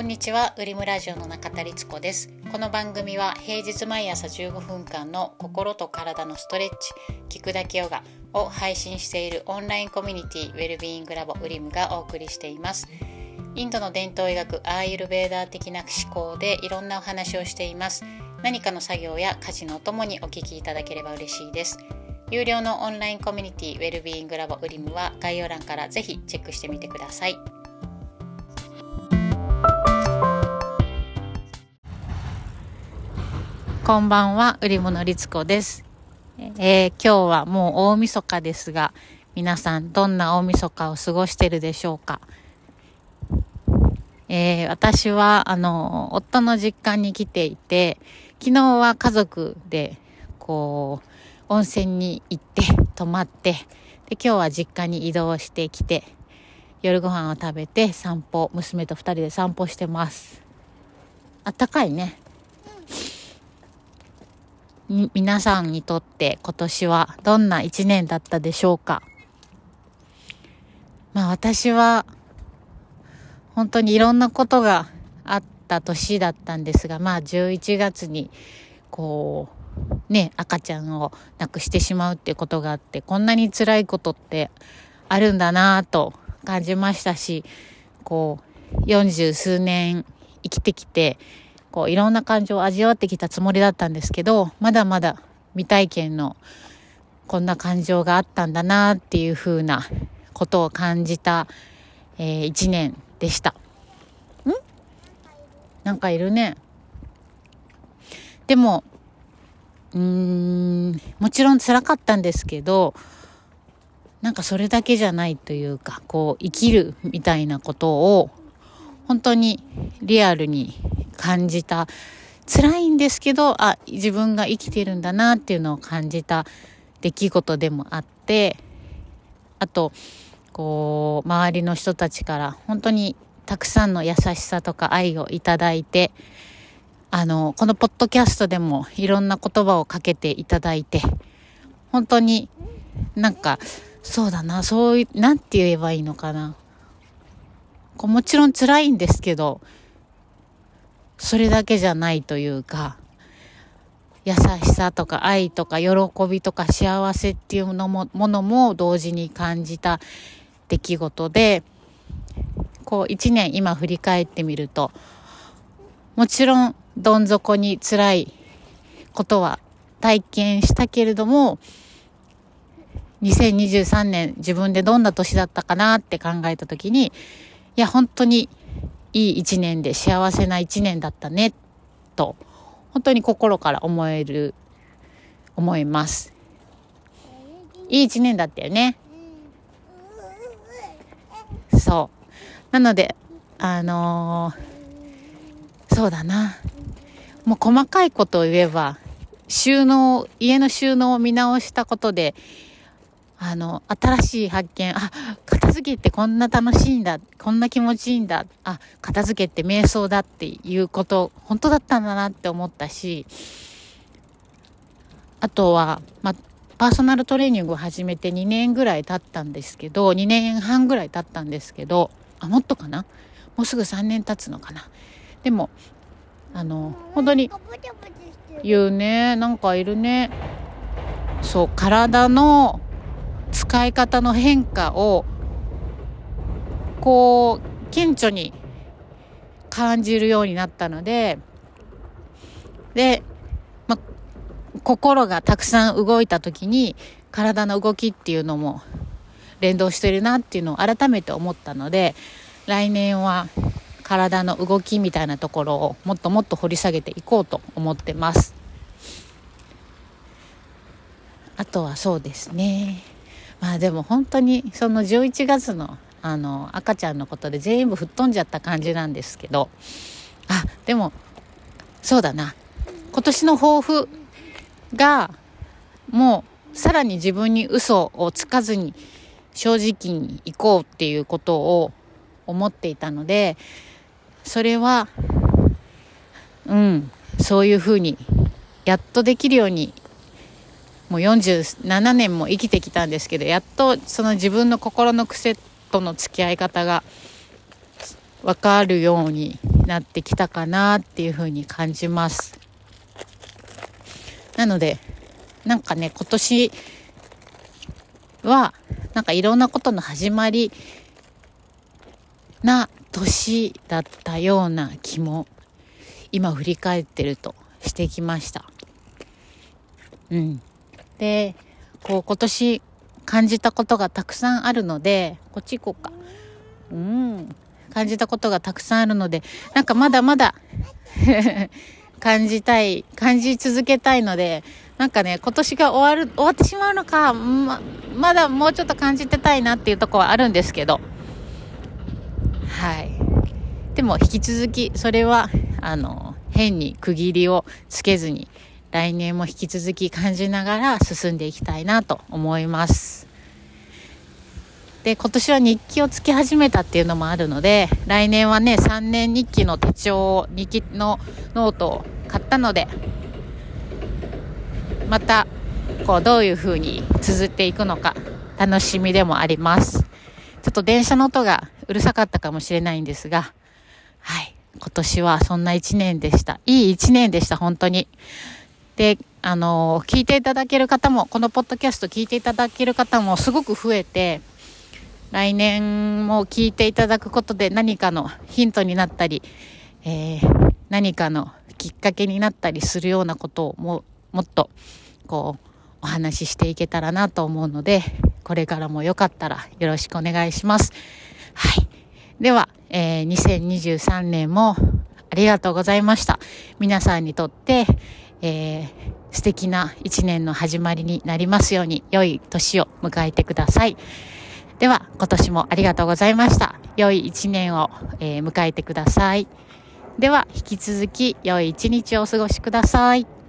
こんにちは、ウリムラジオの中田律子です。この番組は平日毎朝15分間の心と体のストレッチ、聞くだけヨガを配信しているオンラインコミュニティウェルビーイングラボウリムがお送りしています。インドの伝統医学アーユルベーダー的な思考でいろんなお話をしています。何かの作業や家事のお供にお聞きいただければ嬉しいです。有料のオンラインコミュニティウェルビーイングラボウリムは概要欄からぜひチェックしてみてください。こんばんは、うりものりつこです、えー今日はもう大晦日ですが、皆さんどんな大晦日を過ごしてるでしょうか。えー私は、あの、夫の実家に来ていて、昨日は家族で、こう、温泉に行って、泊まって、で、今日は実家に移動してきて、夜ご飯を食べて散歩、娘と二人で散歩してます。あったかいね。皆さんにとって今年はどんな一年だったでしょうか？まあ私は本当にいろんなことがあった年だったんですがまあ11月にこうね赤ちゃんを亡くしてしまうってことがあってこんなに辛いことってあるんだなぁと感じましたしこう40数年生きてきてこういろんな感情を味わってきたつもりだったんですけどまだまだ未体験のこんな感情があったんだなっていうふうなことを感じた、えー一年でした。ん？なんかいるね。でもうーんもちろん辛かったんですけどなんかそれだけじゃないというかこう生きるみたいなことを本当にリアルに感じた。辛いんですけどあ自分が生きてるんだなっていうのを感じた出来事でもあってあとこう周りの人たちから本当にたくさんの優しさとか愛をいただいてあのこのポッドキャストでもいろんな言葉をかけていただいて本当になんかそうだなそういなんて言えばいいのかな。こうもちろん辛いんですけどそれだけじゃないというか優しさとか愛とか喜びとか幸せっていうのもものも同時に感じた出来事でこう一年今振り返ってみるともちろんどん底に辛いことは体験したけれども2023年自分でどんな年だったかなって考えた時にいや本当にいい一年で幸せな一年だったねと本当に心から思える思います。いい一年だったよね。そう。なのであのーそうだな。もう細かいことを言えば収納家の収納を見直したことであの新しい発見。あ片付けってこんな楽しいんだ。こんな気持ちいいんだ。あ片付けって瞑想だっていうこと本当だったんだなって思ったしあとは、まあ、パーソナルトレーニングを始めて2年ぐらい経ったんですけど2年半ぐらい経ったんですけどあもっとかな？もうすぐ3年経つのかな？でもあの本当に言うね。なんかいるね。そう体の使い方の変化をこう顕著に感じるようになったのでで、ま、心がたくさん動いた時に体の動きっていうのも連動してるなっていうのを改めて思ったので来年は体の動きみたいなところをもっともっと掘り下げていこうと思ってます。あとはそうですね。まあでも本当にその11月のあの赤ちゃんのことで全部吹っ飛んじゃった感じなんですけど。あでもそうだな。今年の抱負がもうさらに自分に嘘をつかずに正直にいこうっていうことを思っていたのでそれはうんそういうふうにやっとできるようにもう47年も生きてきたんですけどやっとその自分の心の癖との付き合い方が分かるようになってきたかなっていうふうに感じます。なので、なんかね、今年は、なんかいろんなことの始まりな年だったような気も、今振り返ってるとしてきました。うん。で、こう今年感じたことがたくさんあるので、こっち行こうか。うん。感じたことがたくさんあるので、なんかまだまだ 感じたい、感じ続けたいので、なんかね、今年が終わる、終わってしまうのか、ま、まだもうちょっと感じてたいなっていうとこはあるんですけど、はい。でも引き続き、それは、あの、変に区切りをつけずに、来年も引き続き感じながら進んでいきたいなと思います。で、今年は日記をつけ始めたっていうのもあるので、来年はね、3年日記の手帳、日記のノートを買ったので、また、こう、どういう風に綴っていくのか、楽しみでもあります。ちょっと電車の音がうるさかったかもしれないんですが、はい。今年はそんな一年でした。いい一年でした、本当に。で、あの、聞いていただける方も、このポッドキャスト聞いていただける方もすごく増えて、来年も聞いていただくことで何かのヒントになったり、えー、何かのきっかけになったりするようなことをももっとこうお話ししていけたらなと思うのでこれからもよかったらよろしくお願いします。はい。では、えー、2023年もありがとうございました。皆さんにとって、えー、素敵な一年の始まりになりますように良い年を迎えてください。では、今年もありがとうございました。良い一年を、えー、迎えてください。では、引き続き良い一日をお過ごしください。